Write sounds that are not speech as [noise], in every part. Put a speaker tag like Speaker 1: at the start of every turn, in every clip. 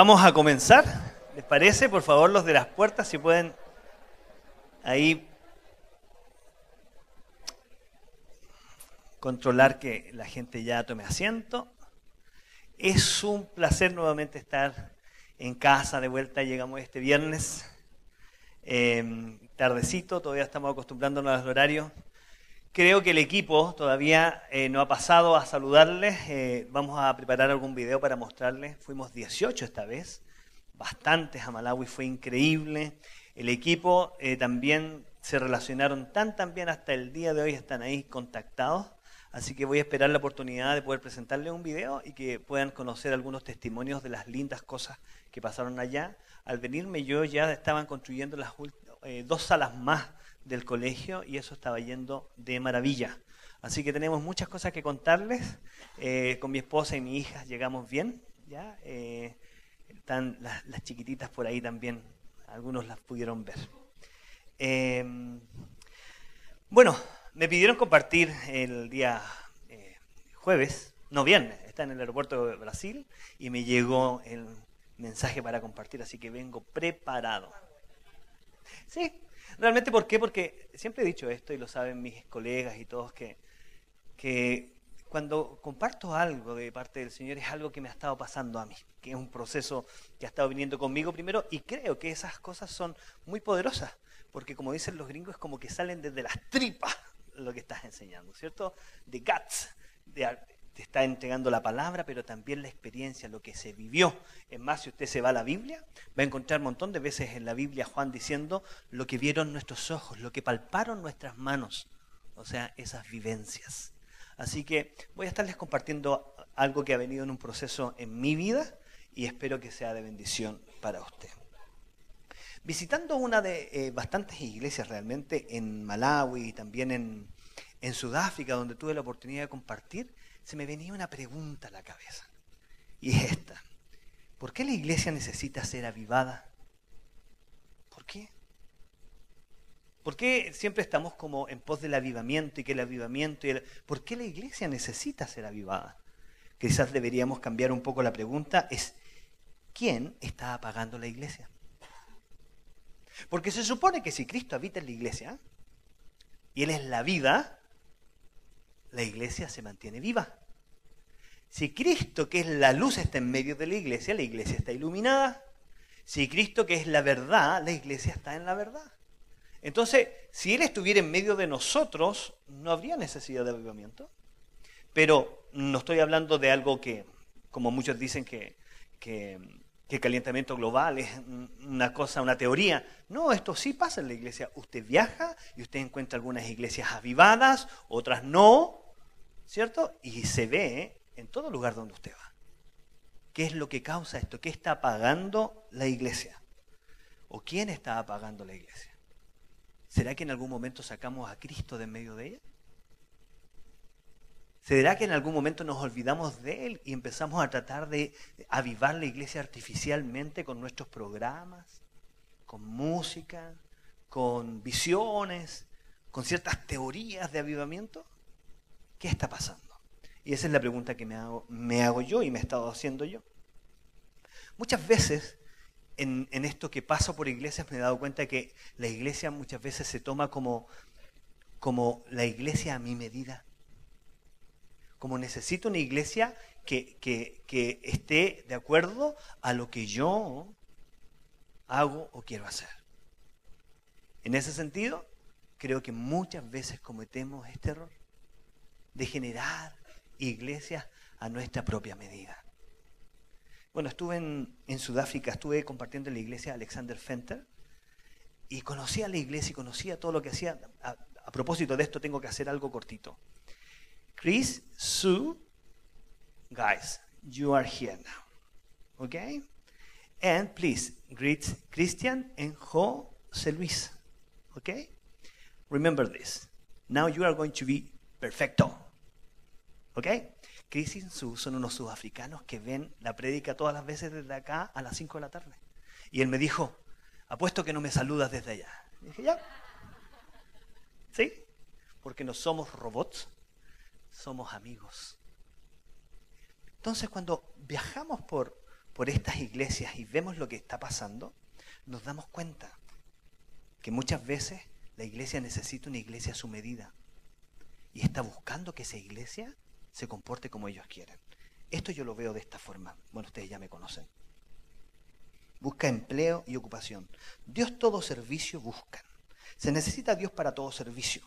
Speaker 1: Vamos a comenzar. ¿Les parece? Por favor, los de las puertas, si pueden ahí controlar que la gente ya tome asiento. Es un placer nuevamente estar en casa de vuelta. Llegamos este viernes, eh, tardecito, todavía estamos acostumbrándonos al horario. Creo que el equipo todavía eh, no ha pasado a saludarles. Eh, vamos a preparar algún video para mostrarles. Fuimos 18 esta vez, bastantes a Malawi, fue increíble. El equipo eh, también se relacionaron tan tan bien hasta el día de hoy, están ahí contactados. Así que voy a esperar la oportunidad de poder presentarles un video y que puedan conocer algunos testimonios de las lindas cosas que pasaron allá. Al venirme yo ya estaban construyendo las dos salas más del colegio y eso estaba yendo de maravilla. Así que tenemos muchas cosas que contarles. Eh, con mi esposa y mi hija llegamos bien. ¿ya? Eh, están las, chiquititas por ahí también. Algunos las pudieron ver. Em, bueno, me pidieron compartir el día eh, jueves, no viernes, está en el aeropuerto de Brasil y me llegó el mensaje para compartir, así que vengo preparado. Sí, Realmente, ¿por qué? Porque siempre he dicho esto y lo saben mis colegas y todos que, que cuando comparto algo de parte del Señor es algo que me ha estado pasando a mí, que es un proceso que ha estado viniendo conmigo primero y creo que esas cosas son muy poderosas, porque como dicen los gringos es como que salen desde las tripas lo que estás enseñando, ¿cierto? De guts, de, te está entregando la palabra, pero también la experiencia, lo que se vivió. Es más, si usted se va a la Biblia, va a encontrar un montón de veces en la Biblia Juan diciendo lo que vieron nuestros ojos, lo que palparon nuestras manos, o sea, esas vivencias. Así que voy a estarles compartiendo algo que ha venido en un proceso en mi vida y espero que sea de bendición para usted. Visitando una de eh, bastantes iglesias realmente en Malawi y también en, en Sudáfrica, donde tuve la oportunidad de compartir, se me venía una pregunta a la cabeza. Y es esta. ¿Por qué la iglesia necesita ser avivada? ¿Por qué? ¿Por qué siempre estamos como en pos del avivamiento y que el avivamiento y ¿Por qué la iglesia necesita ser avivada? Quizás deberíamos cambiar un poco la pregunta. Es ¿quién está apagando la iglesia? Porque se supone que si Cristo habita en la iglesia y Él es la vida, la iglesia se mantiene viva. Si Cristo, que es la luz, está en medio de la iglesia, la iglesia está iluminada. Si Cristo, que es la verdad, la iglesia está en la verdad. Entonces, si Él estuviera en medio de nosotros, no habría necesidad de avivamiento. Pero no estoy hablando de algo que, como muchos dicen, que, que, calentamiento global es una cosa, una teoría. No, esto sí pasa en la iglesia. Usted viaja y usted encuentra algunas iglesias avivadas, otras no, ¿cierto? Y se ve en todo lugar donde usted va. ¿Qué es lo que causa esto? ¿Qué está apagando la iglesia? ¿O quién está apagando la iglesia? ¿Será que en algún momento sacamos a Cristo de en medio de ella? ¿Será que en algún momento nos olvidamos de Él y empezamos a tratar de avivar la iglesia artificialmente con nuestros programas, con música, con visiones, con ciertas teorías de avivamiento? ¿Qué está pasando? Y esa es la pregunta que me hago, me hago yo y me he estado haciendo yo. Muchas veces en, esto que paso por iglesias me he dado cuenta que la iglesia muchas veces se toma como, como la iglesia a mi medida como necesito una iglesia que, esté de acuerdo a lo que yo hago o quiero hacer. En ese sentido, creo que muchas veces cometemos este error de generar iglesias a nuestra propia medida. Bueno, estuve en, Sudáfrica, estuve compartiendo en la iglesia Alexander Fenter y conocía la iglesia y conocía todo lo que hacía. a propósito de esto, tengo que hacer algo cortito. Chris, Sue, guys, you are here now. Okay? And please greet Christian and Jose Luis. Okay? Remember this. Now you are going to be perfecto. Okay? Chris y Sue son unos sudafricanos que ven la prédica todas las veces desde acá a las 5 de la tarde. Y él me dijo, apuesto que no me saludas desde allá. Dije, ya. ¿Sí? Porque no somos robots, somos amigos. Entonces cuando viajamos por, por estas iglesias y vemos lo que está pasando, nos damos cuenta que muchas veces la iglesia necesita una iglesia a su medida y está buscando que esa iglesia se comporte como ellos quieren. Esto yo lo veo de esta forma. Bueno, ustedes ya me conocen. Busca empleo y ocupación. Dios todo servicio buscan. Se necesita Dios para todo servicio,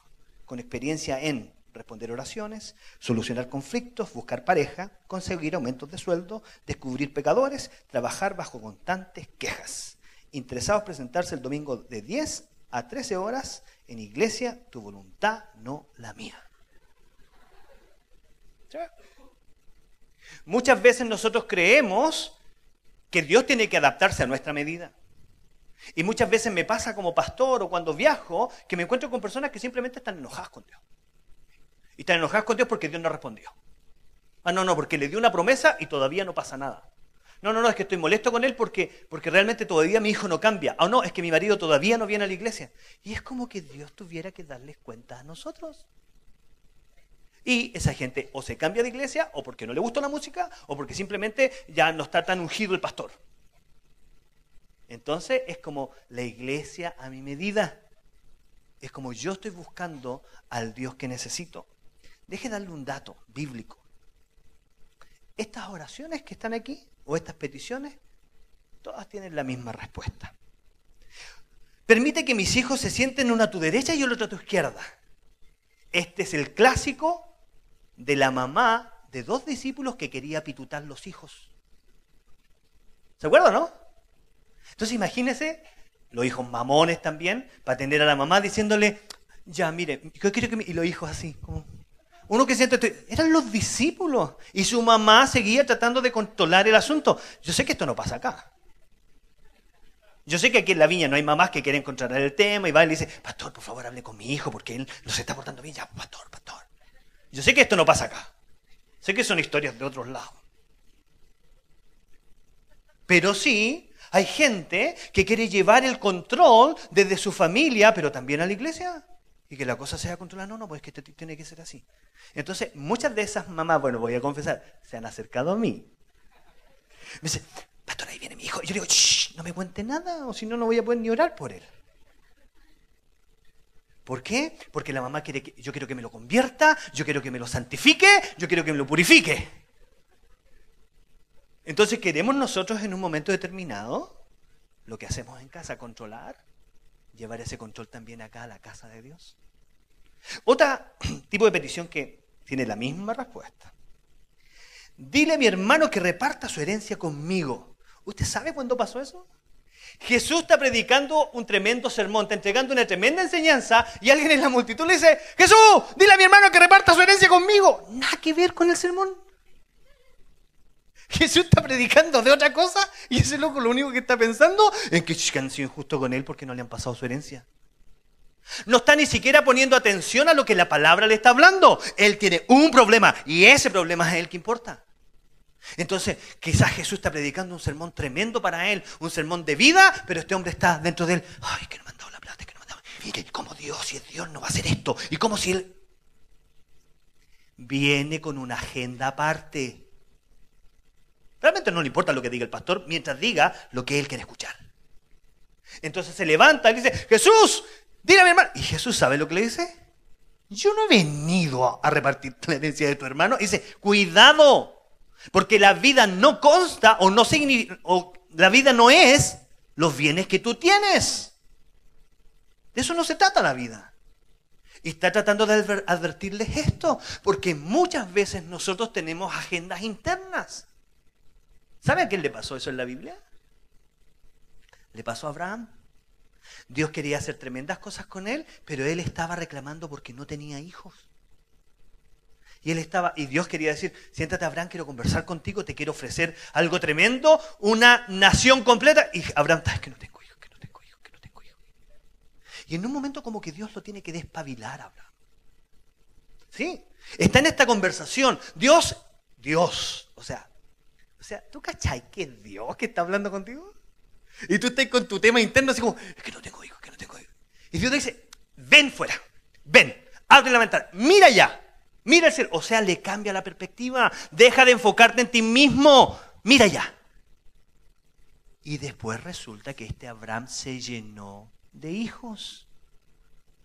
Speaker 1: con experiencia en responder oraciones, solucionar conflictos, buscar pareja, conseguir aumentos de sueldo, descubrir pecadores, trabajar bajo constantes quejas. Interesados presentarse el domingo de 10 a 13 horas en iglesia, tu voluntad, no la mía. Muchas veces nosotros creemos que Dios tiene que adaptarse a nuestra medida. Y muchas veces me pasa como pastor o cuando viajo que me encuentro con personas que simplemente están enojadas con Dios. Y están enojadas con Dios porque Dios no respondió. Ah, no, no, porque le dio una promesa y todavía no pasa nada. No, no, no, es que estoy molesto con él porque, porque realmente todavía mi hijo no cambia. O no, es que mi marido todavía no viene a la iglesia. Y es como que Dios tuviera que darles cuenta a nosotros. Y esa gente o se cambia de iglesia, o porque no le gusta la música, o porque simplemente ya no está tan ungido el pastor. Entonces es como la iglesia a mi medida. Es como yo estoy buscando al Dios que necesito. Deje darle un dato bíblico. Estas oraciones que están aquí, o estas peticiones, todas tienen la misma respuesta. Permite que mis hijos se sienten uno a tu derecha y otro a tu izquierda. Este es el clásico de la mamá de dos discípulos que quería pitutar los hijos. ¿Se acuerdan, no? Entonces imagínense, los hijos mamones también, para atender a la mamá diciéndole, ya, mire, yo quiero que... Y los hijos así, como... Uno que siente, eran los discípulos. Y su mamá seguía tratando de controlar el asunto. Yo sé que esto no pasa acá. Yo sé que aquí en la viña no hay mamás que quieren controlar el tema y va y le dice, pastor, por favor, hable con mi hijo porque él no se está portando bien. Ya, pastor, pastor. Yo sé que esto no pasa acá. Sé que son historias de otros lados. Pero sí, hay gente que quiere llevar el control desde su familia, pero también a la iglesia. Y que la cosa sea controlada. No, no, pues que tiene que ser así. Entonces, muchas de esas mamás, bueno, voy a confesar, se han acercado a mí. Me dice, pastor, ahí viene mi hijo. Y yo digo, Shh, no me cuente nada, o si no, no voy a poder ni orar por él. ¿Por qué? Porque la mamá quiere que yo quiero que me lo convierta, yo quiero que me lo santifique, yo quiero que me lo purifique. Entonces, ¿queremos nosotros en un momento determinado lo que hacemos en casa, controlar? Llevar ese control también acá a la casa de Dios. Otro [clears throat] tipo de petición que tiene la misma respuesta. Dile a mi hermano que reparta su herencia conmigo. ¿Usted sabe cuándo pasó eso? Jesús está predicando un tremendo sermón, está entregando una tremenda enseñanza y alguien en la multitud le dice, Jesús, dile a mi hermano que reparta su herencia conmigo. Nada que ver con el sermón. Jesús está predicando de otra cosa y ese loco lo único que está pensando es que han sido injustos con él porque no le han pasado su herencia. No está ni siquiera poniendo atención a lo que la palabra le está hablando. Él tiene un problema y ese problema es el que importa. Entonces, quizás Jesús está predicando un sermón tremendo para él, un sermón de vida, pero este hombre está dentro de él. Ay, que no me han dado la plata, que no me han dado. Y como Dios, si es Dios, no va a hacer esto. Y como si él viene con una agenda aparte. Realmente no le importa lo que diga el pastor mientras diga lo que él quiere escuchar. Entonces se levanta y dice, Jesús, dile a mi hermano. Y Jesús sabe lo que le dice. Yo no he venido a repartir la herencia de tu hermano. Y dice, cuidado. Porque la vida no consta o no o la vida no es los bienes que tú tienes. De eso no se trata la vida. Y está tratando de advertirles esto, porque muchas veces nosotros tenemos agendas internas. ¿Sabe a quién le pasó eso en la Biblia? Le pasó a Abraham. Dios quería hacer tremendas cosas con él, pero él estaba reclamando porque no tenía hijos. Y él estaba, y Dios quería decir, siéntate Abraham, quiero conversar contigo, te quiero ofrecer algo tremendo, una nación completa. Y Abraham, es que no tengo hijos, que no tengo hijos, que no tengo hijos. Y en un momento como que Dios lo tiene que despabilar a Abraham. ¿Sí? Está en esta conversación. Dios, Dios, o sea, o sea, ¿tú cachai que es Dios que está hablando contigo? Y tú estás con tu tema interno así como, es que no tengo hijos, que no tengo hijos. Y Dios te dice, ven fuera, ven, abre la ventana, mira ya. Mira el cielo. O sea, le cambia la perspectiva. Deja de enfocarte en ti mismo. Mira ya. Y después resulta que este Abraham se llenó de hijos.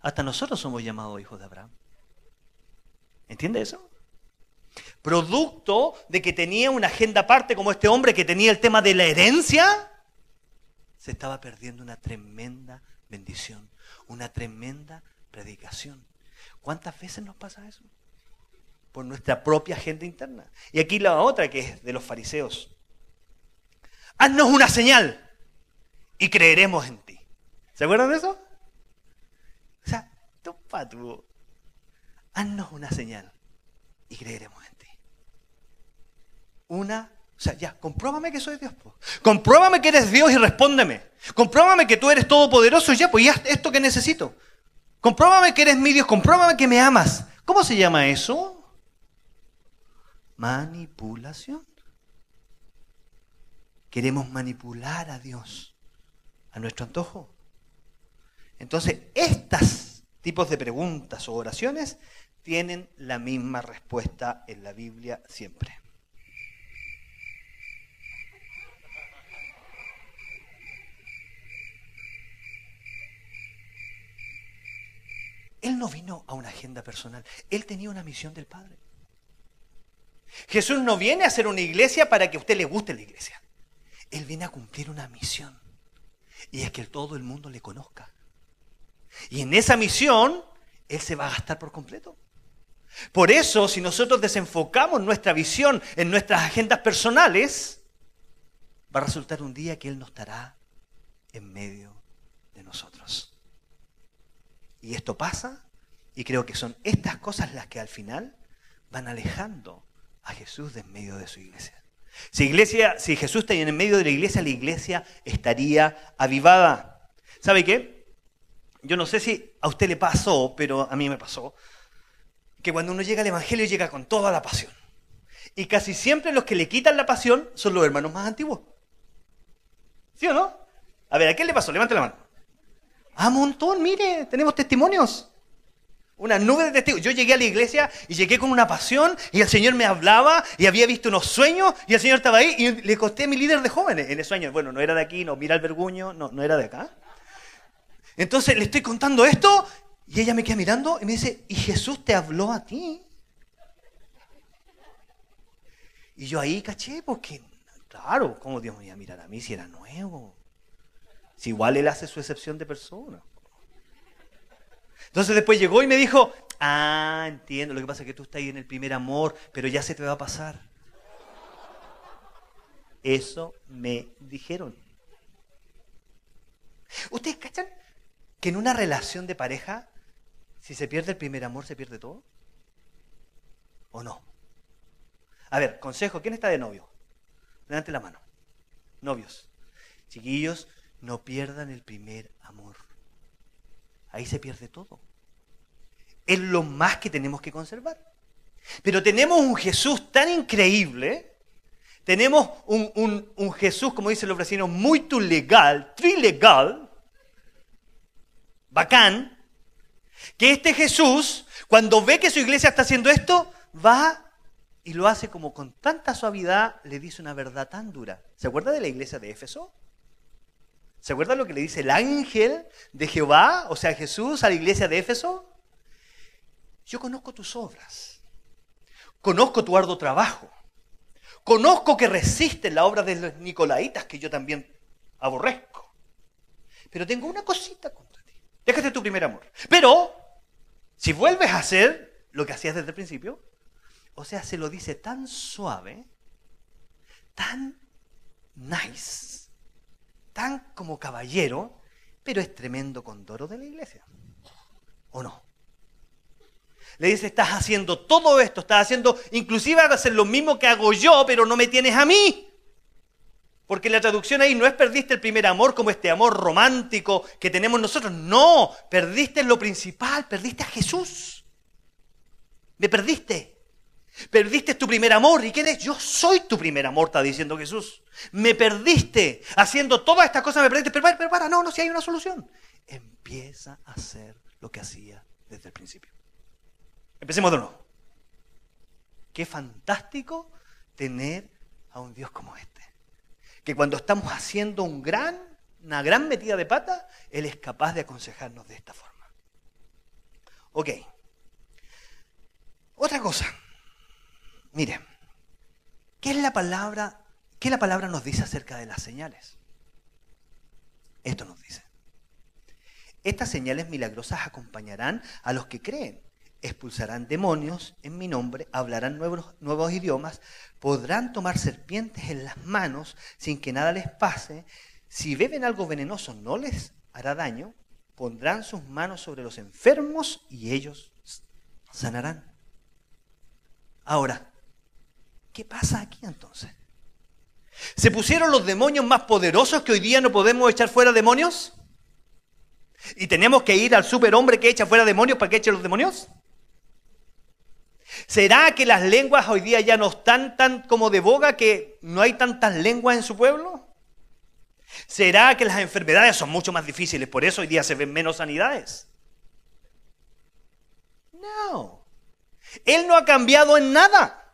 Speaker 1: Hasta nosotros somos llamados hijos de Abraham. ¿Entiende eso? Producto de que tenía una agenda aparte como este hombre que tenía el tema de la herencia, se estaba perdiendo una tremenda bendición, una tremenda predicación. ¿Cuántas veces nos pasa eso? Por nuestra propia agenda interna. Y aquí la otra que es de los fariseos. Haznos una señal y creeremos en ti. ¿Se acuerdan de eso? O sea, tú, tú, haznos una señal y creeremos en ti. Una, o sea, ya, compruébame que soy Dios. Compruébame que eres Dios y respóndeme. Compruébame que tú eres todopoderoso ya, pues ya esto que necesito. Compruébame que eres mi Dios, compruébame que me amas. ¿Cómo se llama eso? Manipulación. Queremos manipular a Dios a nuestro antojo. Entonces, estos tipos de preguntas o oraciones tienen la misma respuesta en la Biblia siempre. Él no vino a una agenda personal, él tenía una misión del Padre. Jesús no viene a hacer una iglesia para que a usted le guste la iglesia. Él viene a cumplir una misión. Y es que todo el mundo le conozca. Y en esa misión, Él se va a gastar por completo. Por eso, si nosotros desenfocamos nuestra visión en nuestras agendas personales, va a resultar un día que Él no estará en medio de nosotros. Y esto pasa, y creo que son estas cosas las que al final van alejando a Jesús de en medio de su iglesia. Si, iglesia, si Jesús está en medio de la iglesia, la iglesia estaría avivada. ¿Sabe qué? Yo no sé si a usted le pasó, pero a mí me pasó que cuando uno llega al Evangelio llega con toda la pasión. Y casi siempre los que le quitan la pasión son los hermanos más antiguos. ¿Sí o no? A ver, ¿a quién le pasó? Levante la mano. Ah, montón, mire, tenemos testimonios. Una nube de testigos. Yo llegué a la iglesia y llegué con una pasión y el Señor me hablaba y había visto unos sueños y el Señor estaba ahí y le costé a mi líder de jóvenes en el sueño. Bueno, no era de aquí, no, mira el verguño, no, no era de acá. Entonces le estoy contando esto y ella me queda mirando y me dice, ¿y Jesús te habló a ti? Y yo ahí caché, porque, claro, ¿cómo Dios me iba a mirar a mí si era nuevo? Si igual Él hace su excepción de persona. Entonces después llegó y me dijo, ah, entiendo, lo que pasa es que tú estás ahí en el primer amor, pero ya se te va a pasar. Eso me dijeron. ¿Ustedes cachan que en una relación de pareja si se pierde el primer amor, ¿se pierde todo? ¿O no? A ver, consejo, ¿quién está de novio? Levante la mano. Novios. Chiquillos, no pierdan el primer amor. Ahí se pierde todo. Es lo más que tenemos que conservar. Pero tenemos un Jesús tan increíble, tenemos un, Jesús, como dicen los vecinos, muy legal, trilegal, bacán, que este Jesús, cuando ve que su iglesia está haciendo esto, va y lo hace como con tanta suavidad, le dice una verdad tan dura. ¿Se acuerda de la iglesia de Éfeso? ¿Se acuerda lo que le dice el ángel de Jehová, o sea, Jesús a la iglesia de Éfeso? Yo conozco tus obras, conozco tu arduo trabajo, conozco que resisten la obra de los nicolaitas que yo también aborrezco. Pero tengo una cosita con Déjate tu primer amor. Pero, si vuelves a hacer lo que hacías desde el principio, o sea, se lo dice tan suave, tan nice, tan como caballero, pero es tremendo condoro de la iglesia. ¿O no? Le dice, estás haciendo todo esto, estás haciendo, inclusive hacer lo mismo que hago yo, pero no me tienes a mí. Porque la traducción ahí no es perdiste el primer amor como este amor romántico que tenemos nosotros. No, perdiste lo principal, perdiste a Jesús. Me perdiste. Perdiste tu primer amor. ¿Y quién es? Yo soy tu primer amor, está diciendo Jesús. Me perdiste. Haciendo todas estas cosas me perdiste. Pero, pero para, no, no, si hay una solución. Empieza a hacer lo que hacía desde el principio. Empecemos de nuevo. Qué fantástico tener a un Dios como este que cuando estamos haciendo un gran, una gran metida de pata, Él es capaz de aconsejarnos de esta forma. Ok. Otra cosa. Mire, ¿qué es la palabra? ¿Qué la palabra nos dice acerca de las señales? Esto nos dice. Estas señales milagrosas acompañarán a los que creen expulsarán demonios en mi nombre, hablarán nuevos, nuevos idiomas, podrán tomar serpientes en las manos sin que nada les pase, si beben algo venenoso no les hará daño, pondrán sus manos sobre los enfermos y ellos sanarán. Ahora, ¿qué pasa aquí entonces? ¿Se pusieron los demonios más poderosos que hoy día no podemos echar fuera demonios? ¿Y tenemos que ir al superhombre que echa fuera demonios para que eche los demonios? ¿Será que las lenguas hoy día ya no están tan como de boga que no hay tantas lenguas en su pueblo? ¿Será que las enfermedades son mucho más difíciles, por eso hoy día se ven menos sanidades? No. Él no ha cambiado en nada.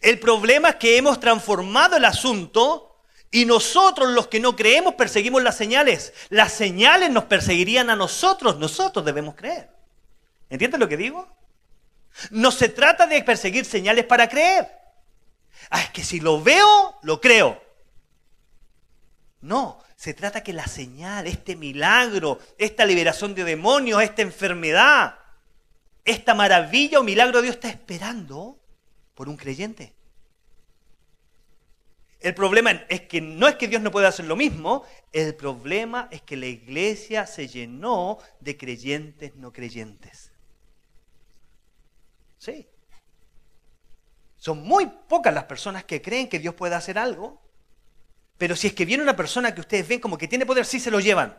Speaker 1: El problema es que hemos transformado el asunto y nosotros los que no creemos perseguimos las señales. Las señales nos perseguirían a nosotros, nosotros debemos creer. ¿Entiendes lo que digo? No se trata de perseguir señales para creer. Ah, es que si lo veo, lo creo. No, se trata que la señal, este milagro, esta liberación de demonios, esta enfermedad, esta maravilla o milagro de Dios está esperando por un creyente. El problema es que no es que Dios no pueda hacer lo mismo, el problema es que la iglesia se llenó de creyentes no creyentes. Sí. Son muy pocas las personas que creen que Dios puede hacer algo, pero si es que viene una persona que ustedes ven como que tiene poder, sí se lo llevan.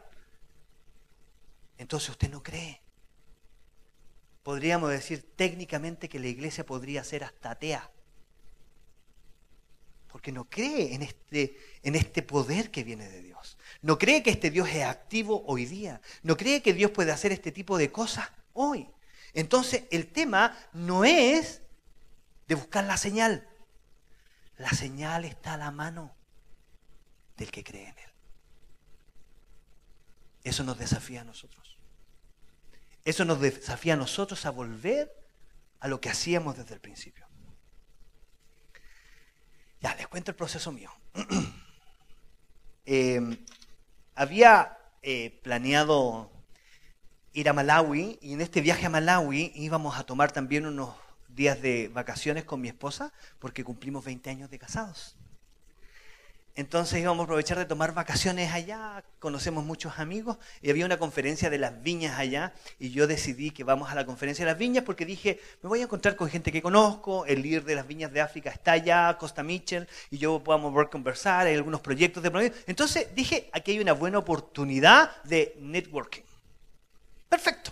Speaker 1: Entonces usted no cree. Podríamos decir técnicamente que la iglesia podría ser hasta atea. Porque no cree en este, en este poder que viene de Dios. No cree que este Dios es activo hoy día. No cree que Dios puede hacer este tipo de cosas hoy. Entonces el tema no es de buscar la señal. La señal está a la mano del que cree en Él. Eso nos desafía a nosotros. Eso nos desafía a nosotros a volver a lo que hacíamos desde el principio. Ya, les cuento el proceso mío. [clears throat] Em, había eh, planeado ir a Malawi y en este viaje a Malawi íbamos a tomar también unos días de vacaciones con mi esposa porque cumplimos 20 años de casados. Entonces íbamos a aprovechar de tomar vacaciones allá, conocemos muchos amigos y había una conferencia de las viñas allá y yo decidí que vamos a la conferencia de las viñas porque dije, me voy a encontrar con gente que conozco, el líder de las viñas de África está allá, Costa Mitchell, y yo podamos ver conversar, hay algunos proyectos de... Entonces dije, aquí hay una buena oportunidad de networking. Perfecto.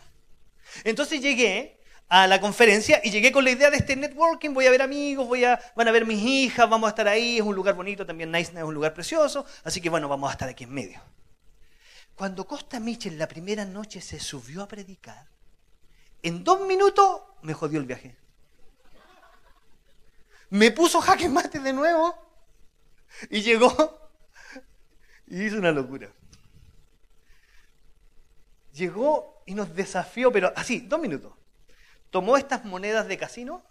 Speaker 1: Entonces llegué a la conferencia y llegué con la idea de este networking, voy a ver amigos, voy a, van a ver mis hijas, vamos a estar ahí, es un lugar bonito, también Nice es un lugar precioso, así que bueno, vamos a estar aquí en medio. Cuando Costa Mitchell la primera noche se subió a predicar, en dos minutos me jodió el viaje. Me puso jaque mate de nuevo y llegó y hizo una locura. Llegó y nos desafió, pero así, dos minutos. Tomó estas monedas de casino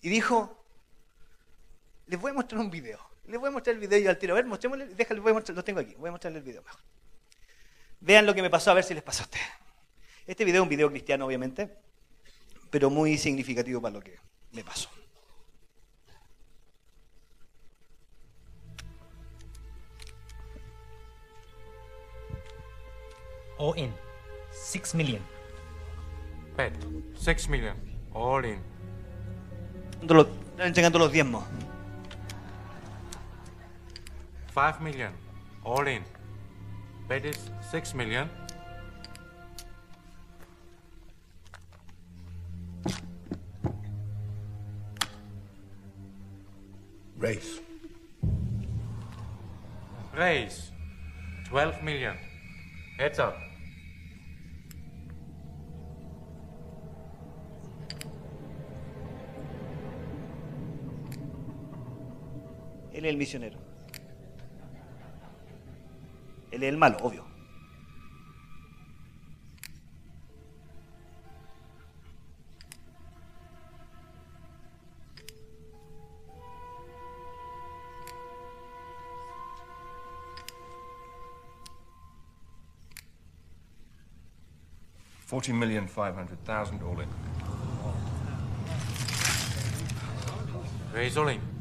Speaker 1: y dijo, les voy a mostrar un video. Les voy a mostrar el video yo al tiro. A ver, mostrémosle, déjale, a mostrar, lo tengo aquí, voy a mostrarle el video mejor. Vean lo que me pasó, a ver si les pasó a ustedes. Este video es un video cristiano, obviamente, pero muy significativo para lo que me pasó.
Speaker 2: All in. 6 million.
Speaker 3: Bet. 6 million. All in.
Speaker 1: Los- entregando los diezmos.
Speaker 3: 5 million. All in. Bet is 6 million.
Speaker 4: Race.
Speaker 3: Raise. 12 million. Heads up.
Speaker 1: Él es el misionero. Él es el malo, obvio.
Speaker 4: Forty million five hundred thousand all in.
Speaker 3: Raise all in.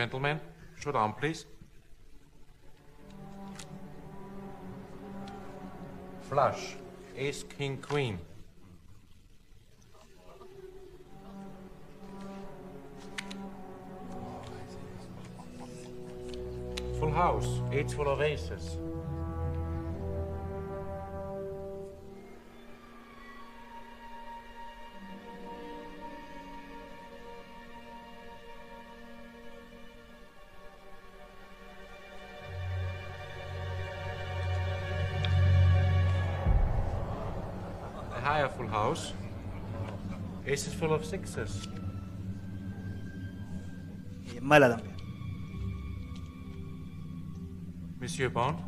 Speaker 3: Gentlemen, showdown, please. Flush. Ace, king, queen. Full house. Eight full of aces. Aces full of sixes.
Speaker 1: Y es mala también.
Speaker 3: Monsieur Bond.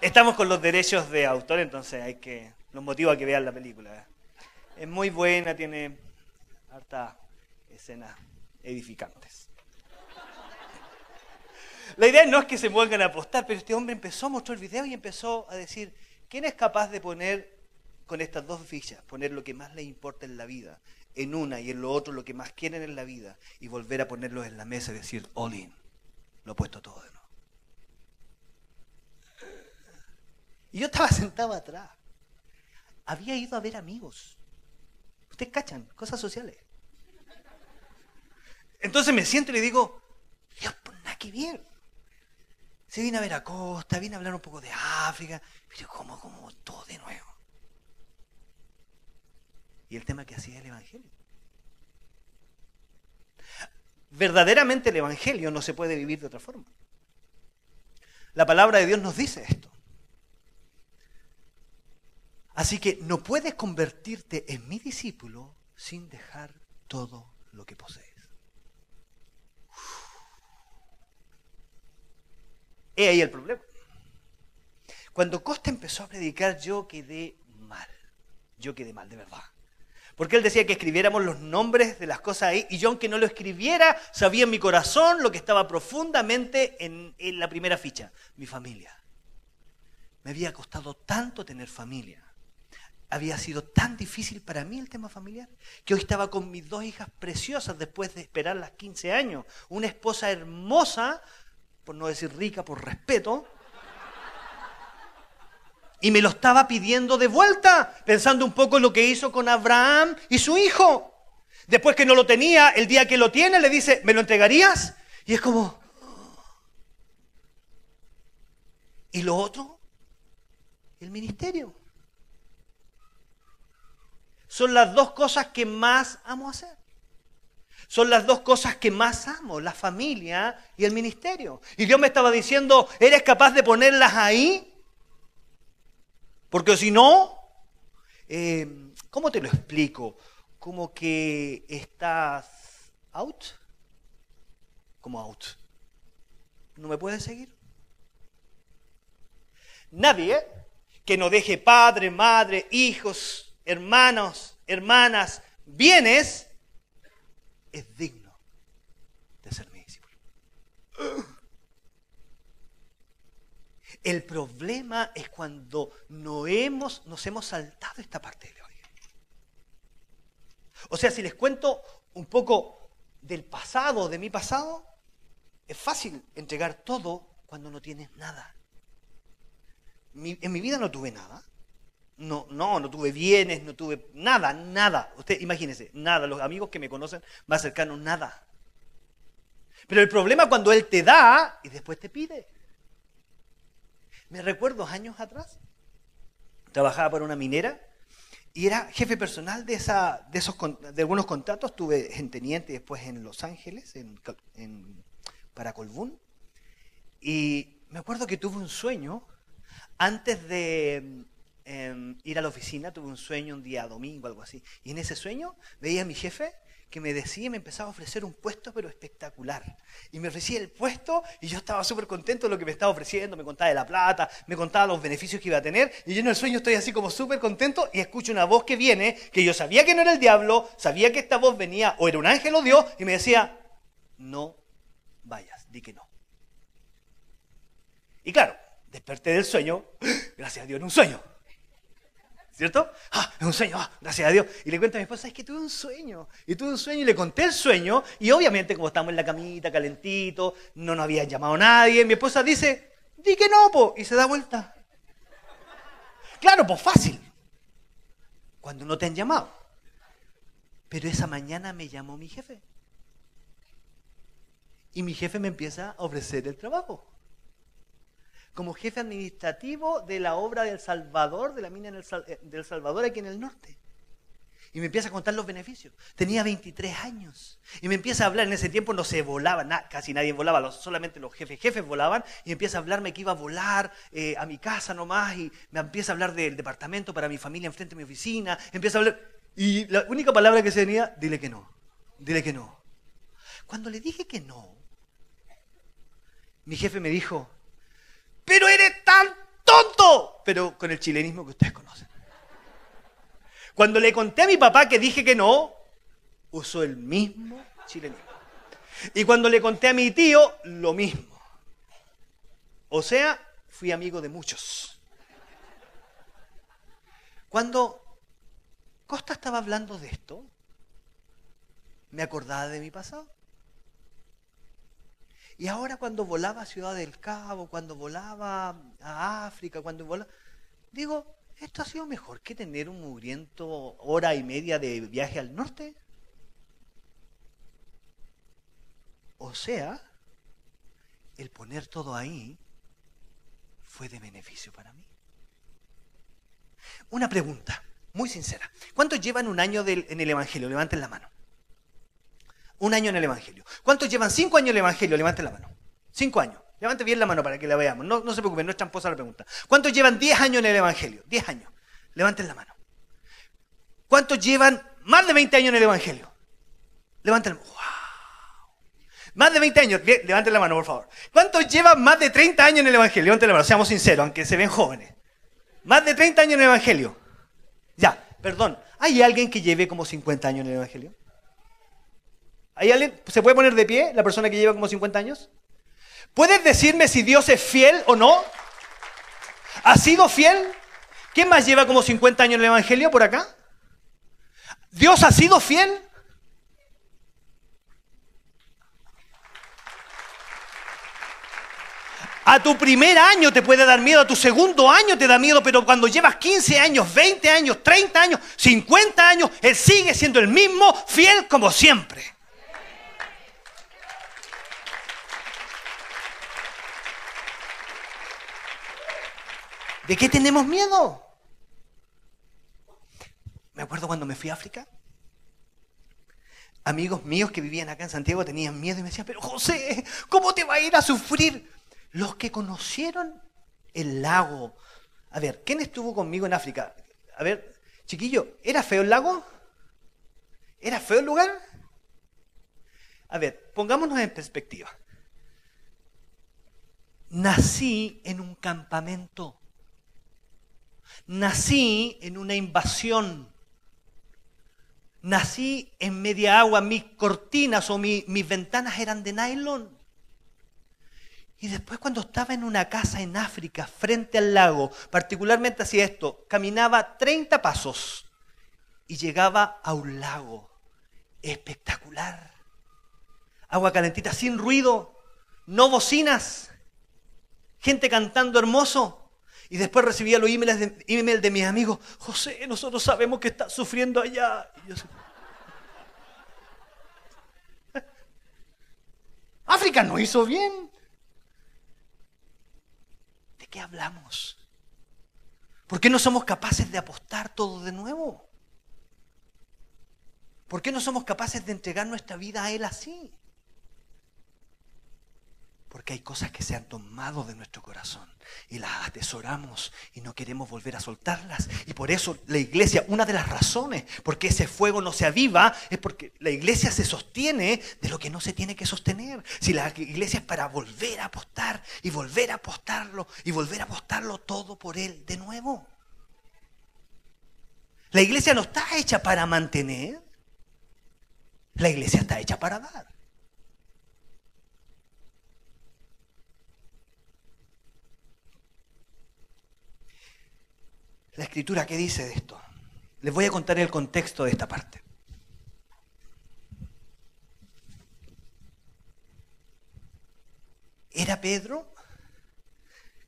Speaker 1: Estamos con los derechos de autor, entonces hay que. Los motivo a que vean la película. Es muy buena, tiene harta escenas edificantes. La idea no es que se vuelvan a apostar, pero este hombre empezó a mostrar el video y empezó a decir, ¿quién es capaz de poner con estas dos fichas, poner lo que más le importa en la vida, en una y en lo otro lo que más quieren en la vida, y volver a ponerlos en la mesa y decir, all in, lo he puesto todo de nuevo. Y yo estaba sentado atrás. Había ido a ver amigos. Ustedes cachan, cosas sociales. Entonces me siento y le digo, Dios, pues nada que ver. Se viene a ver a Costa, viene a hablar un poco de África, pero como, como todo de nuevo. Y el tema que hacía el Evangelio. Verdaderamente el Evangelio no se puede vivir de otra forma. La palabra de Dios nos dice esto. Así que no puedes convertirte en mi discípulo sin dejar todo lo que posees. He ahí el problema. Cuando Costa empezó a predicar, yo quedé mal. Yo quedé mal, de verdad. Porque él decía que escribiéramos los nombres de las cosas ahí, y yo aunque no lo escribiera, sabía en mi corazón lo que estaba profundamente en, la primera ficha, mi familia. Me había costado tanto tener familia. Había sido tan difícil para mí el tema familiar, que hoy estaba con mis dos hijas preciosas después de esperar las 15 años. Una esposa hermosa, por no decir rica, por respeto, y me lo estaba pidiendo de vuelta, pensando un poco en lo que hizo con Abraham y su hijo. Después que no lo tenía, el día que lo tiene, le dice, ¿me lo entregarías? Y es como... ¿Y lo otro? El ministerio. Son las dos cosas que más amo hacer. Son las dos cosas que más amo, la familia y el ministerio. Y Dios me estaba diciendo, ¿eres capaz de ponerlas ahí? Porque si no, eh, ¿cómo te lo explico? Como que estás out. Como out. ¿No me puedes seguir? Nadie que no deje padre, madre, hijos, hermanos, hermanas, bienes, es digno de ser mi discípulo. El problema es cuando no hemos, nos hemos saltado esta parte de hoy. O sea, si les cuento un poco del pasado, de mi pasado, es fácil entregar todo cuando no tienes nada. En mi vida no tuve nada. No, no, no tuve bienes, no tuve nada, nada. Usted imagínese, nada. Los amigos que me conocen más cercanos, nada. Pero el problema cuando Él te da y después te pide. Me recuerdo años atrás, trabajaba para una minera y era jefe personal de, esa, de, esos, de algunos contratos. Estuve en Teniente después en Los Ángeles, en- para Colbún. Y me acuerdo que tuve un sueño antes de em, ir a la oficina, tuve un sueño un día domingo, algo así. Y en ese sueño veía a mi jefe que me decía y me empezaba a ofrecer un puesto, pero espectacular. Y me ofrecía el puesto y yo estaba súper contento de lo que me estaba ofreciendo, me contaba de la plata, me contaba los beneficios que iba a tener. Y yo en el sueño estoy así como súper contento y escucho una voz que viene, que yo sabía que no era el diablo, sabía que esta voz venía o era un ángel o Dios, y me decía, no vayas, di que no. Y claro, desperté del sueño, gracias a Dios, en un sueño. ¿Cierto? Ah, es un sueño, ah, gracias a Dios. Y le cuento a mi esposa, es que tuve un sueño. Y tuve un sueño y le conté el sueño. Y obviamente, como estamos en la camita, calentito, no nos habían llamado nadie, mi esposa dice, di que no, po. Y se da vuelta. Claro, pues fácil. Cuando no te han llamado. Pero esa mañana me llamó mi jefe. Y mi jefe me empieza a ofrecer el trabajo como jefe administrativo de la obra del Salvador, de la mina en el eh, del Salvador aquí en el norte. Y me empieza a contar los beneficios. Tenía 23 años. Y me empieza a hablar, en ese tiempo no se volaba, casi nadie volaba, solamente los jefes jefes volaban. Y empieza a hablarme que iba a volar eh, a mi casa nomás. Y me empieza a hablar del departamento para mi familia enfrente de mi oficina. Empieza a hablar... Y la única palabra que se venía, dile que no. Dile que no. Cuando le dije que no, mi jefe me dijo, pero eres tan tonto, pero con el chilenismo que ustedes conocen. Cuando le conté a mi papá que dije que no, usó el mismo chilenismo. Y cuando le conté a mi tío, lo mismo. O sea, fui amigo de muchos. Cuando Costa estaba hablando de esto, me acordaba de mi pasado. Y ahora cuando volaba a Ciudad del Cabo, cuando volaba a África, cuando volaba, digo, esto ha sido mejor que tener un mugriento hora y media de viaje al norte. O sea, el poner todo ahí fue de beneficio para mí. Una pregunta, muy sincera. ¿Cuántos llevan un año en el Evangelio? Levanten la mano. Un año en el Evangelio. ¿Cuántos llevan cinco años en el Evangelio? Levanten la mano. Cinco años. Levante bien la mano para que la veamos. No, no se preocupen, no es tramposa la pregunta. ¿Cuántos llevan diez años en el Evangelio? Diez años. Levanten la mano. ¿Cuántos llevan más de 20 años en el Evangelio? Levanten la mano. ¡Wow! Más de 20 años. Levanten la mano, por favor. ¿Cuántos llevan más de 30 años en el Evangelio? Levanten la mano, seamos sinceros, aunque se ven jóvenes. Más de 30 años en el Evangelio. Ya, perdón. ¿Hay alguien que lleve como 50 años en el Evangelio? ¿Se puede poner de pie la persona que lleva como 50 años? ¿Puedes decirme si Dios es fiel o no? ¿Ha sido fiel? ¿Quién más lleva como 50 años en el Evangelio por acá? ¿Dios ha sido fiel? A tu primer año te puede dar miedo, a tu segundo año te da miedo, pero cuando llevas 15 años, 20 años, 30 años, 50 años, Él sigue siendo el mismo, fiel como siempre. ¿De qué tenemos miedo? Me acuerdo cuando me fui a África. Amigos míos que vivían acá en Santiago tenían miedo y me decían, pero José, ¿cómo te va a ir a sufrir? Los que conocieron el lago. A ver, ¿quién estuvo conmigo en África? A ver, chiquillo, ¿era feo el lago? ¿Era feo el lugar? A ver, pongámonos en perspectiva. Nací en un campamento. Nací en una invasión. Nací en media agua. Mis cortinas o mi- mis ventanas eran de nylon. Y después cuando estaba en una casa en África, frente al lago, particularmente hacía esto, caminaba 30 pasos y llegaba a un lago espectacular. Agua calentita, sin ruido, no bocinas, gente cantando hermoso. Y después recibía los emails de, emails de mis amigos, José, nosotros sabemos que estás sufriendo allá. Y yo [laughs] África no hizo bien. ¿De qué hablamos? ¿Por qué no somos capaces de apostar todo de nuevo? ¿Por qué no somos capaces de entregar nuestra vida a Él así? Porque hay cosas que se han tomado de nuestro corazón y las atesoramos y no queremos volver a soltarlas. Y por eso la iglesia, una de las razones por qué ese fuego no se aviva, es porque la iglesia se sostiene de lo que no se tiene que sostener. Si la iglesia es para volver a apostar y volver a apostarlo y volver a apostarlo todo por Él de nuevo. La iglesia no está hecha para mantener, la iglesia está hecha para dar. La escritura, ¿qué dice de esto? Les voy a contar el contexto de esta parte. ¿Era Pedro?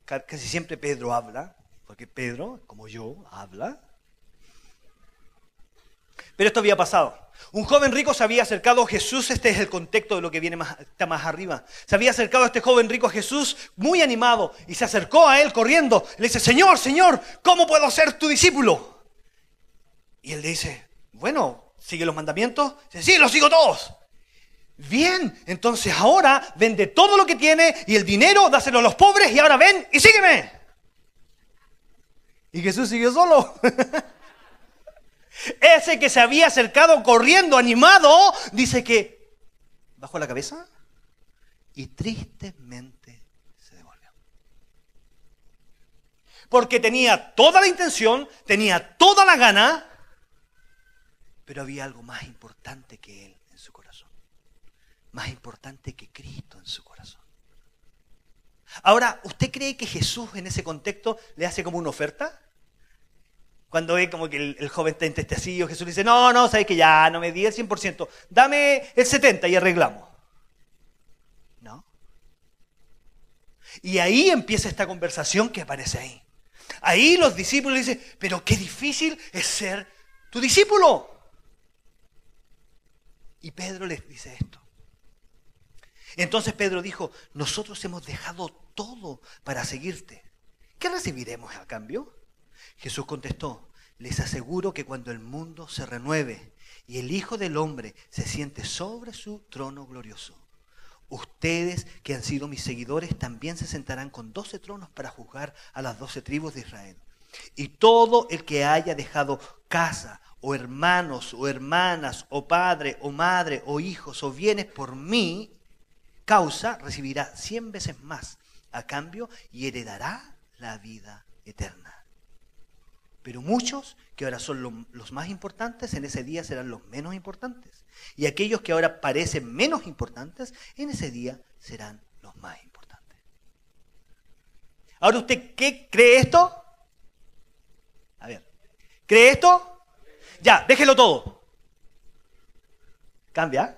Speaker 1: Casi siempre Pedro habla, porque Pedro, como yo, habla. Pero esto había pasado. Un joven rico se había acercado a Jesús, este es el contexto de lo que viene más, está más arriba. Se había acercado a este joven rico a Jesús muy animado y se acercó a él corriendo. Le dice, Señor, Señor, ¿cómo puedo ser tu discípulo? Y él le dice, bueno, ¿sigue los mandamientos? Dice, sí, los sigo todos. Bien, entonces ahora vende todo lo que tiene y el dinero, dáselo a los pobres y ahora ven y sígueme. Y Jesús siguió solo. [laughs] Ese que se había acercado corriendo, animado, dice que bajó la cabeza y tristemente se devolvió. Porque tenía toda la intención, tenía toda la gana, pero había algo más importante que él en su corazón. Más importante que Cristo en su corazón. Ahora, ¿usted cree que Jesús en ese contexto le hace como una oferta? Cuando ve como que el, joven está entristecido, Jesús le dice, no, no, sabes que ya no me di el 100%, dame el 70% y arreglamos. ¿No? Y ahí empieza esta conversación que aparece ahí. Ahí los discípulos dicen, pero qué difícil es ser tu discípulo. Y Pedro les dice esto. Entonces Pedro dijo, nosotros hemos dejado todo para seguirte. ¿Qué recibiremos a cambio? Jesús contestó, les aseguro que cuando el mundo se renueve y el Hijo del Hombre se siente sobre su trono glorioso, ustedes que han sido mis seguidores también se sentarán con doce tronos para juzgar a las doce tribus de Israel. Y todo el que haya dejado casa o hermanos o hermanas o padre o madre o hijos o bienes por mí, causa, recibirá cien veces más a cambio y heredará la vida eterna. Pero muchos que ahora son los más importantes, en ese día serán los menos importantes. Y aquellos que ahora parecen menos importantes, en ese día serán los más importantes. Ahora usted, ¿qué cree esto? A ver, ¿cree esto? Ya, déjelo todo. Cambia.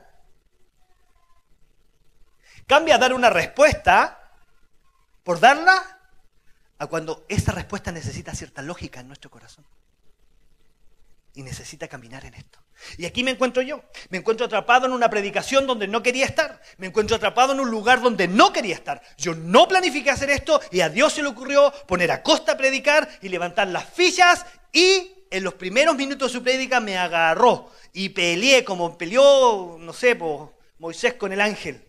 Speaker 1: Cambia dar una respuesta por darla a cuando esa respuesta necesita cierta lógica en nuestro corazón. Y necesita caminar en esto. Y aquí me encuentro yo. Me encuentro atrapado en una predicación donde no quería estar. Me encuentro atrapado en un lugar donde no quería estar. Yo no planifiqué hacer esto y a Dios se le ocurrió poner a costa predicar y levantar las fichas y en los primeros minutos de su prédica me agarró y peleé como peleó, no sé, Moisés con el ángel.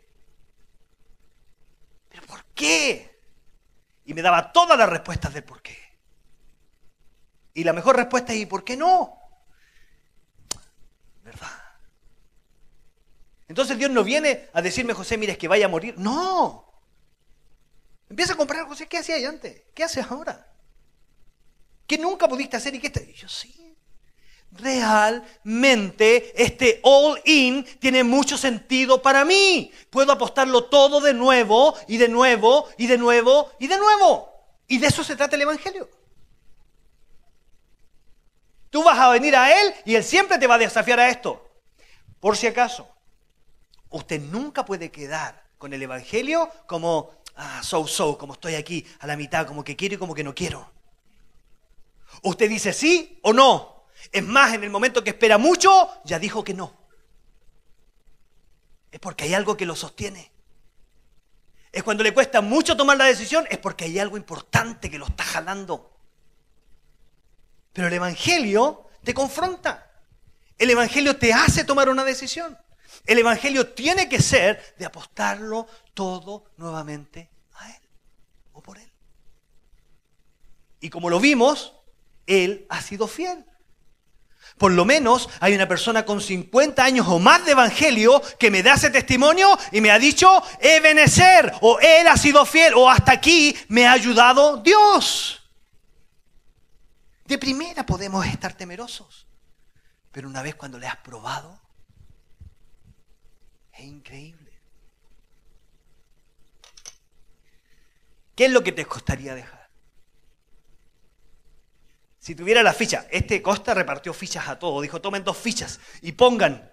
Speaker 1: ¿Pero por qué? Y me daba todas las respuestas del por qué. Y la mejor respuesta es ¿y por qué no? ¿Verdad? Entonces Dios no viene a decirme, José, mira, es que vaya a morir. No. Empieza a comprar, José, ¿qué hacías antes? ¿Qué haces ahora? ¿Qué nunca pudiste hacer y qué te... Y yo sí. Realmente este all in tiene mucho sentido para mí. Puedo apostarlo todo de nuevo y de nuevo y de nuevo y de nuevo. Y de eso se trata el Evangelio. Tú vas a venir a Él y Él siempre te va a desafiar a esto. Por si acaso, usted nunca puede quedar con el Evangelio como, ah, so, so, como estoy aquí a la mitad, como que quiero y como que no quiero. Usted dice sí o no. Es más, en el momento que espera mucho, ya dijo que no. Es porque hay algo que lo sostiene. Es cuando le cuesta mucho tomar la decisión, es porque hay algo importante que lo está jalando. Pero el Evangelio te confronta. El Evangelio te hace tomar una decisión. El Evangelio tiene que ser de apostarlo todo nuevamente a Él o por Él. Y como lo vimos, Él ha sido fiel. Por lo menos hay una persona con 50 años o más de evangelio que me da ese testimonio y me ha dicho, Ebenecer, o Él ha sido fiel, o hasta aquí me ha ayudado Dios. De primera podemos estar temerosos, pero una vez cuando le has probado, es increíble. ¿Qué es lo que te costaría dejar? Si tuviera la ficha, este Costa repartió fichas a todos, dijo, tomen dos fichas y pongan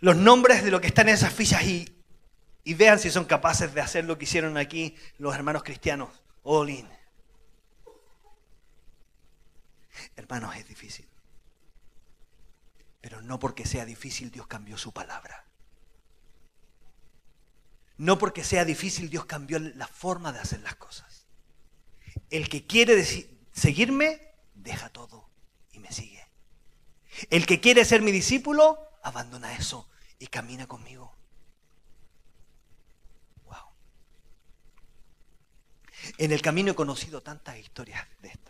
Speaker 1: los nombres de lo que están en esas fichas y, y vean si son capaces de hacer lo que hicieron aquí los hermanos cristianos. All in. Hermanos, es difícil. Pero no porque sea difícil Dios cambió su palabra. No porque sea difícil Dios cambió la forma de hacer las cosas. El que quiere seguirme, deja todo y me sigue. El que quiere ser mi discípulo, abandona eso y camina conmigo. Wow. En el camino he conocido tantas historias de estas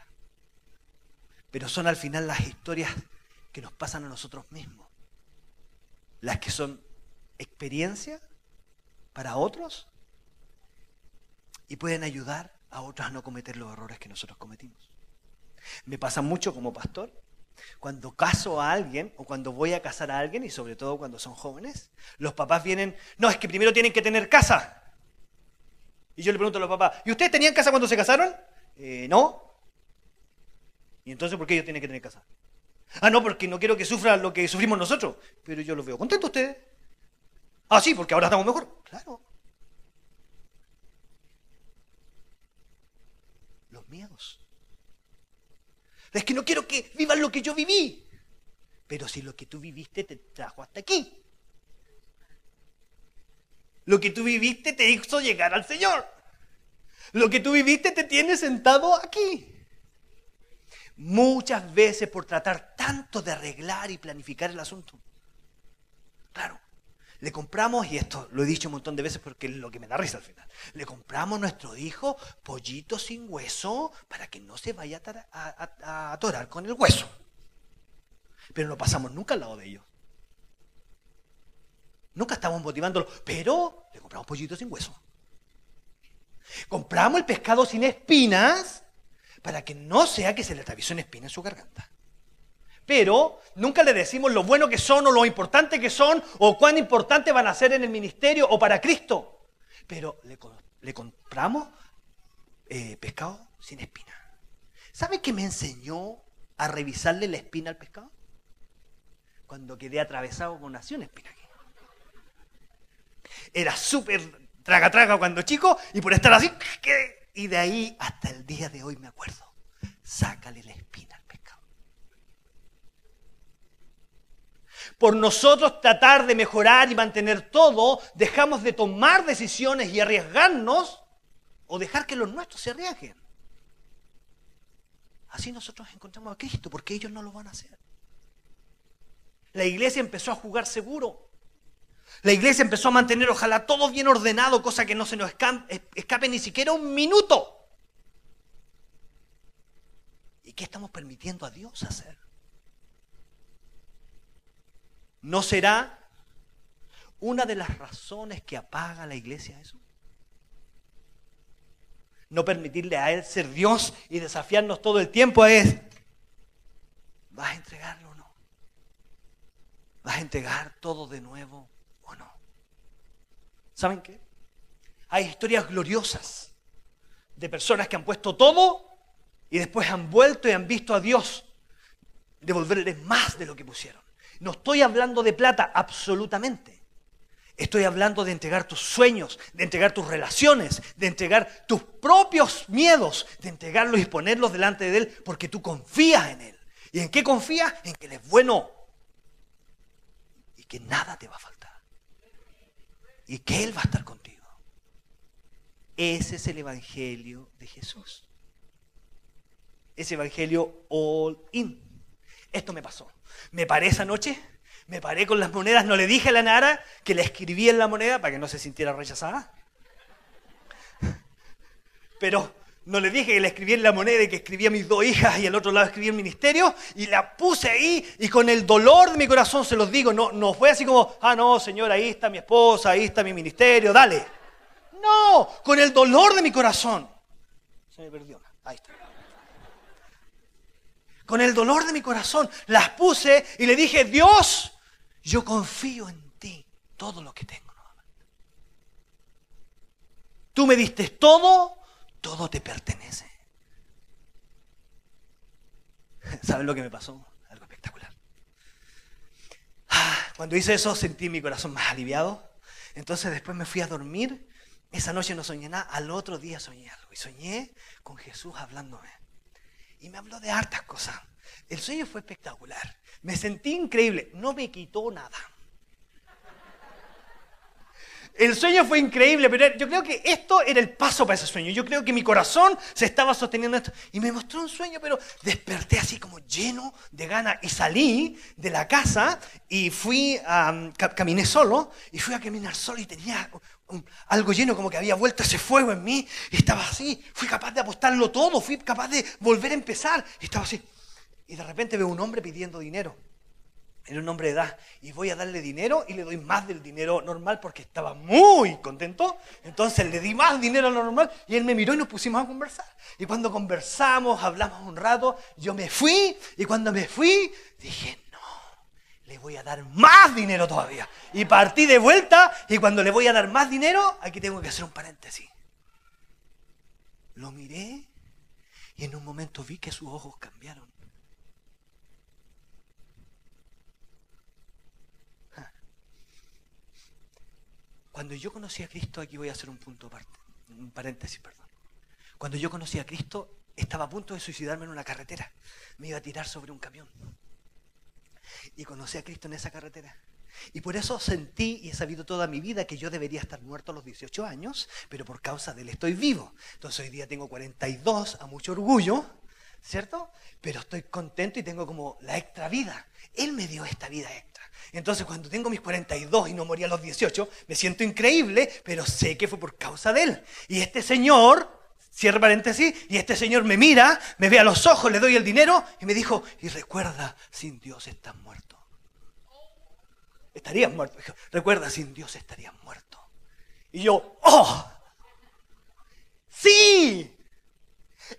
Speaker 1: pero son al final las historias que nos pasan a nosotros mismos. Las que son experiencia para otros y pueden ayudar a otros a no cometer los errores que nosotros cometimos. Me pasa mucho como pastor, cuando caso a alguien o cuando voy a casar a alguien, y sobre todo cuando son jóvenes, los papás vienen, no, es que primero tienen que tener casa. Y yo le pregunto a los papás, ¿y ustedes tenían casa cuando se casaron? Eh, no. ¿Y entonces por qué ellos tienen que tener casa? Ah, no, porque no quiero que sufran lo que sufrimos nosotros. Pero yo los veo contentos ustedes. Ah, sí, porque ahora estamos mejor. Claro. Los miedos. Es que no quiero que vivan lo que yo viví. Pero si lo que tú viviste te trajo hasta aquí. Lo que tú viviste te hizo llegar al Señor. Lo que tú viviste te tiene sentado aquí. Muchas veces por tratar tanto de arreglar y planificar el asunto. Claro, le compramos, y esto lo he dicho un montón de veces porque es lo que me da risa al final, le compramos a nuestro hijo pollito sin hueso para que no se vaya a, a atorar con el hueso. Pero no pasamos nunca al lado de ellos. Nunca estamos motivándolo, pero le compramos pollito sin hueso. Compramos el pescado sin espinas para que no sea que se le atraviese una espina en su garganta. Pero nunca le decimos lo bueno que son o lo importante que son o cuán importante van a ser en el ministerio o para Cristo. Pero le, compramos eh, pescado sin espina. ¿Sabe qué me enseñó a revisarle la espina al pescado? Cuando quedé atravesado con una espina aquí. Era súper traga traga cuando chico y por estar así y de ahí hasta el día de hoy me acuerdo. Sácale la espina al pescado. Por nosotros tratar de mejorar y mantener todo, dejamos de tomar decisiones y arriesgarnos o dejar que los nuestros se arriesguen. Así nosotros encontramos a Cristo, porque ellos no lo van a hacer. La iglesia empezó a jugar seguro. La iglesia empezó a mantener, ojalá, todo bien ordenado, cosa que no se nos escape ni siquiera un minuto. ¿Y qué estamos permitiendo a Dios hacer? ¿No será una de las razones que apaga la iglesia eso? No permitirle a Él ser Dios y desafiarnos todo el tiempo es, ¿Vas a entregarlo o no? ¿Vas a entregar todo de nuevo o no? ¿Saben qué? Hay historias gloriosas de personas que han puesto todo y después han vuelto y han visto a Dios devolverles más de lo que pusieron. No estoy hablando de plata, absolutamente. Estoy hablando de entregar tus sueños, de entregar tus relaciones, de entregar tus propios miedos, de entregarlos y ponerlos delante de Él porque tú confías en Él. ¿Y en qué confías? En que Él es bueno y que nada te va a faltar. Y que Él va a estar contigo. Ese es el Evangelio de Jesús. Ese Evangelio all in. Esto me pasó. Me paré esa noche, me paré con las monedas, no le dije a la Nara que le escribí en la moneda para que no se sintiera rechazada. Pero no le dije que le escribí en la moneda y que escribía a mis dos hijas y al otro lado escribí el ministerio y la puse ahí y con el dolor de mi corazón se los digo, no, no fue así como, ah, no, señor, ahí está mi esposa, ahí está mi ministerio, dale. No, con el dolor de mi corazón. Se me perdió. Ahí está con el dolor de mi corazón, las puse y le dije, Dios, yo confío en ti, todo lo que tengo. Tú me diste todo, todo te pertenece. [laughs] ¿Saben lo que me pasó? Algo espectacular. Ah, cuando hice eso sentí mi corazón más aliviado. Entonces después me fui a dormir. Esa noche no soñé nada, al otro día soñé algo. Y soñé con Jesús hablándome y me habló de hartas cosas. El sueño fue espectacular. Me sentí increíble. No me quitó nada. El sueño fue increíble, pero yo creo que esto era el paso para ese sueño. Yo creo que mi corazón se estaba sosteniendo esto. Y me mostró un sueño, pero desperté así como lleno de ganas. Y salí de la casa y fui, a, caminé solo y fui a caminar solo y tenía algo lleno, como que había vuelto ese fuego en mí. Y estaba así, fui capaz de apostarlo todo, fui capaz de volver a empezar. Y estaba así. Y de repente veo un hombre pidiendo dinero. Era un hombre de edad. Y voy a darle dinero y le doy más del dinero normal porque estaba muy contento. Entonces le di más dinero normal y él me miró y nos pusimos a conversar. Y cuando conversamos, hablamos un rato, yo me fui. Y cuando me fui, dije, voy a dar más dinero todavía. Y partí de vuelta y cuando le voy a dar más dinero, aquí tengo que hacer un paréntesis. Lo miré y en un momento vi que sus ojos cambiaron. Cuando yo conocí a Cristo, aquí voy a hacer un punto aparte, un paréntesis, perdón. Cuando yo conocí a Cristo, estaba a punto de suicidarme en una carretera. Me iba a tirar sobre un camión. Y conocí a Cristo en esa carretera. Y por eso sentí y he sabido toda mi vida que yo debería estar muerto a los 18 años, pero por causa de él estoy vivo. Entonces hoy día tengo 42, a mucho orgullo, ¿cierto? Pero estoy contento y tengo como la extra vida. Él me dio esta vida extra. Entonces cuando tengo mis 42 y no morí a los 18, me siento increíble, pero sé que fue por causa de él. Y este señor, cierra paréntesis, y este señor me mira, me ve a los ojos, le doy el dinero y me dijo, y recuerda, sin Dios estás muerto. Estarías muerto. Recuerda, sin Dios estarías muerto. Y yo, ¡oh! ¡Sí!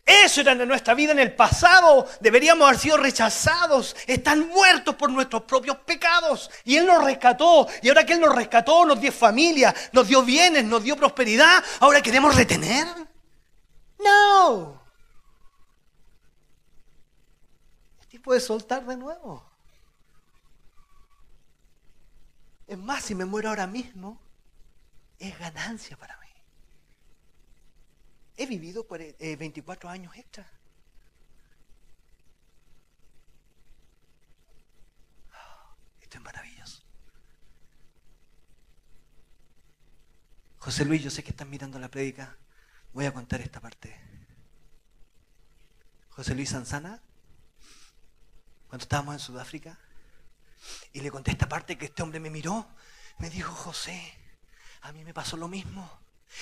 Speaker 1: Eso era nuestra vida en el pasado. Deberíamos haber sido rechazados. Están muertos por nuestros propios pecados. Y Él nos rescató. Y ahora que Él nos rescató, nos dio familia, nos dio bienes, nos dio prosperidad. ¿Ahora queremos retener? No. Es tiempo de soltar de nuevo. Es más, si me muero ahora mismo, es ganancia para mí. He vivido 24 eh, años extra. Esto es maravilloso. José Luis, yo sé que están mirando la prédica. Voy a contar esta parte. José Luis Sanzana, cuando estábamos en Sudáfrica, y le conté esta parte que este hombre me miró, me dijo, José, a mí me pasó lo mismo.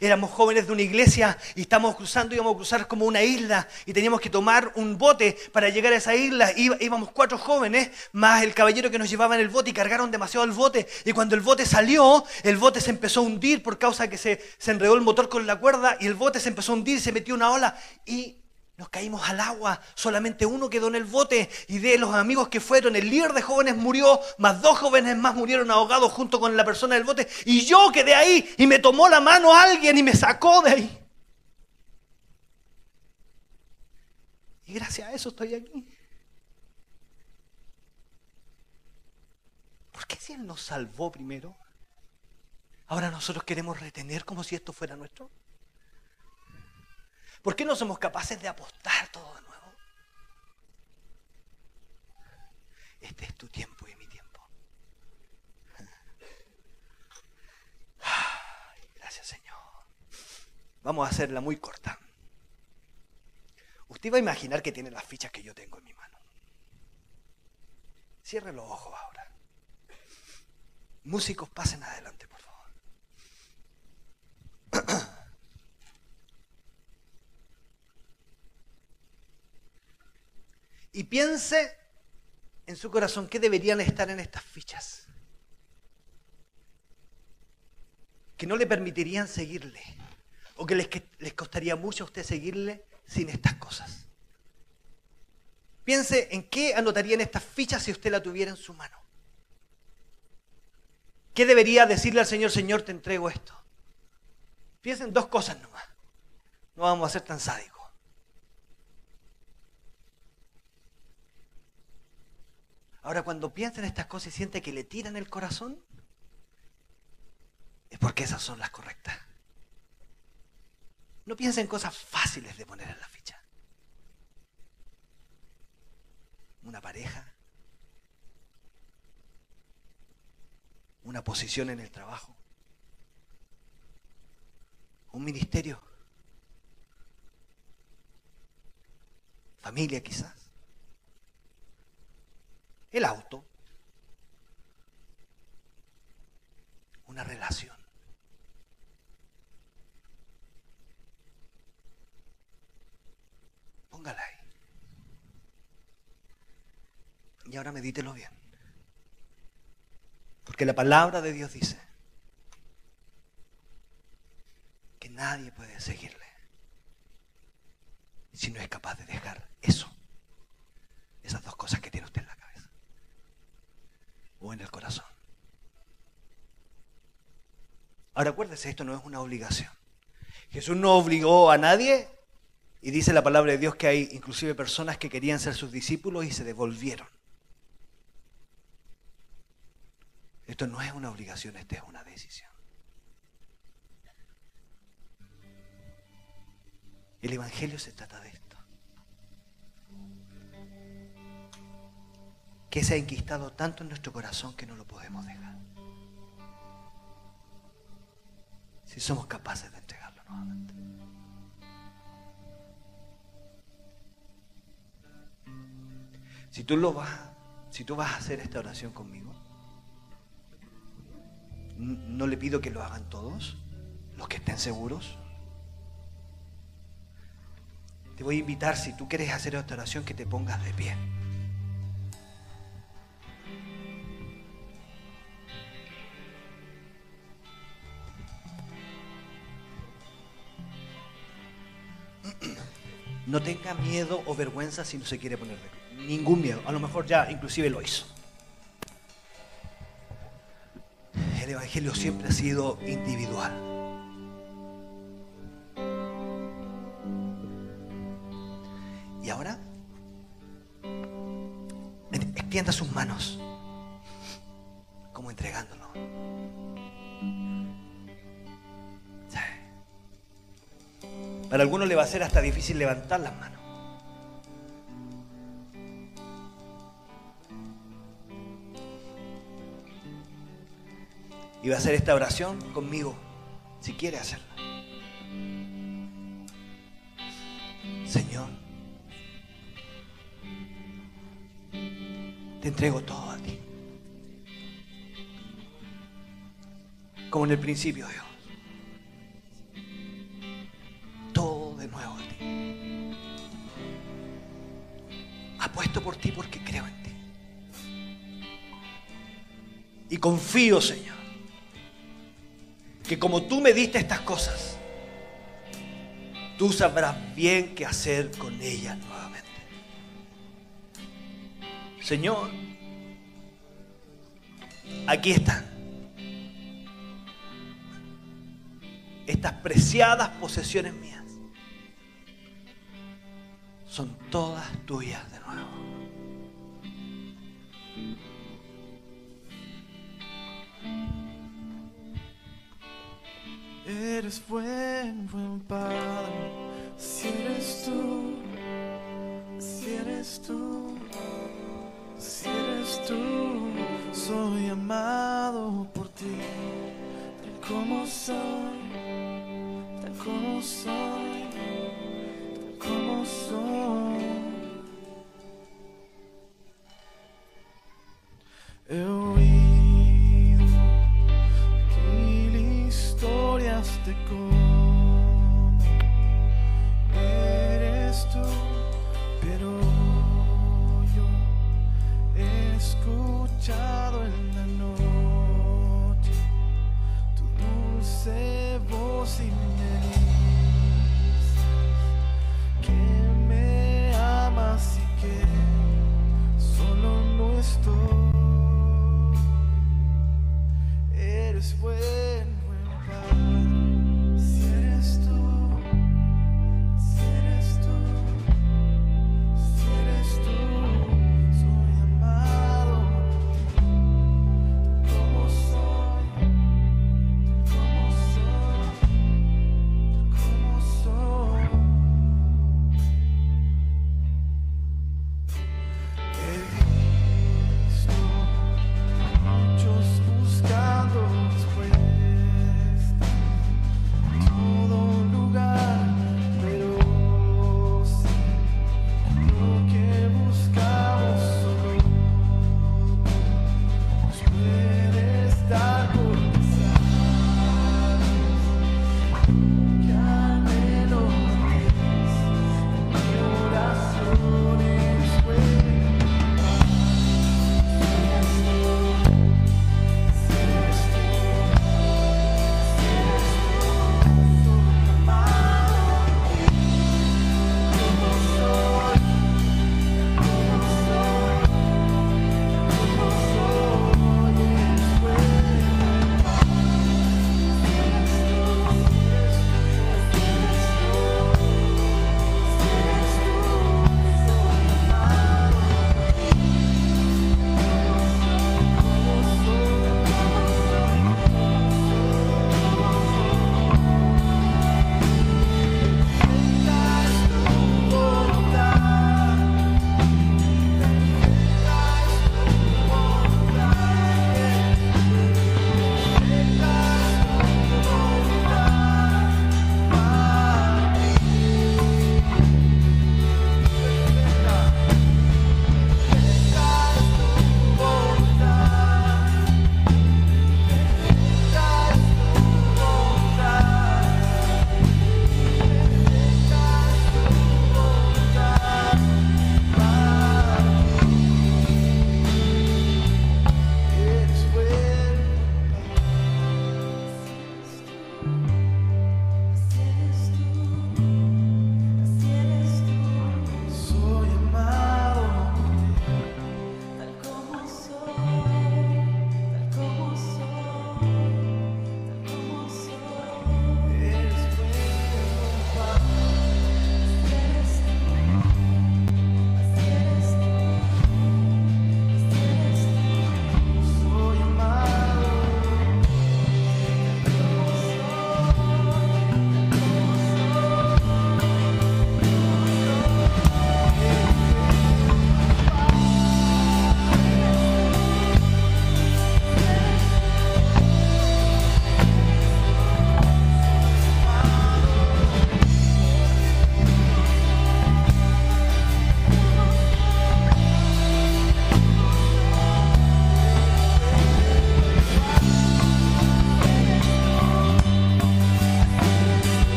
Speaker 1: Éramos jóvenes de una iglesia y estábamos cruzando, íbamos a cruzar como una isla y teníamos que tomar un bote para llegar a esa isla. íbamos cuatro jóvenes más el caballero que nos llevaba en el bote y cargaron demasiado el bote. Y cuando el bote salió, el bote se empezó a hundir por causa que se, se enredó el motor con la cuerda y el bote se empezó a hundir, se metió una ola y Nos caímos al agua, solamente uno quedó en el bote y de los amigos que fueron, el líder de jóvenes murió, más dos jóvenes más murieron ahogados junto con la persona del bote y yo quedé ahí y me tomó la mano alguien y me sacó de ahí. Y gracias a eso estoy aquí. ¿Por qué si Él nos salvó primero? Ahora nosotros queremos retener como si esto fuera nuestro. ¿Por qué no somos capaces de apostar todo de nuevo? Este es tu tiempo y mi tiempo. Gracias Señor. Vamos a hacerla muy corta. Usted va a imaginar que tiene las fichas que yo tengo en mi mano. Cierre los ojos ahora. Músicos, pasen adelante, por favor. [clears throat] Y piense en su corazón qué deberían estar en estas fichas. Que no le permitirían seguirle. O que les, les costaría mucho a usted seguirle sin estas cosas. Piense en qué anotaría en estas fichas si usted la tuviera en su mano. ¿Qué debería decirle al Señor, Señor, te entrego esto? Piensen dos cosas nomás. No vamos a ser tan sádicos. Ahora, cuando piensa en estas cosas y siente que le tiran el corazón, es porque esas son las correctas. No piensa en cosas fáciles de poner en la ficha. Una pareja, una posición en el trabajo, un ministerio, familia quizás, el auto, una relación. Póngala ahí. Y ahora medítelo bien. Porque la palabra de Dios dice que nadie puede seguirle si no es capaz de dejar eso, esas dos cosas que tiene usted en la cabeza o en el corazón. Ahora acuérdese, esto no es una obligación. Jesús no obligó a nadie y dice la palabra de Dios que hay inclusive personas que querían ser sus discípulos y se devolvieron. Esto no es una obligación, esta es una decisión. El Evangelio se trata de esto. Que se ha enquistado tanto en nuestro corazón que no lo podemos dejar. Si somos capaces de entregarlo nuevamente. Si tú lo vas, si tú vas a hacer esta oración conmigo, no le pido que lo hagan todos, los que estén seguros. Te voy a invitar, si tú quieres hacer esta oración, que te pongas de pie. No tenga miedo o vergüenza si no se quiere poner de. Ningún miedo. A lo mejor ya inclusive lo hizo. El Evangelio siempre ha sido individual. Y ahora, extienda sus manos, Para algunos le va a ser hasta difícil levantar las manos. Y va a hacer esta oración conmigo, si quiere hacerla. Señor, te entrego todo a ti. Como en el principio, Dios. Confío, Señor, que como tú me diste estas cosas, tú sabrás bien qué hacer con ella nuevamente. Señor, aquí están. Estas preciadas posesiones mías son todas tuyas de nuevo.
Speaker 5: Eres buen, buen padre. Si eres tú, si eres tú, si eres tú, soy amado por ti, tal como soy, tal como soy, tal como soy. Eres tú, pero yo he escuchado en la noche tu dulce voz y me dices que me amas y que solo no estoy.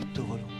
Speaker 5: Es tu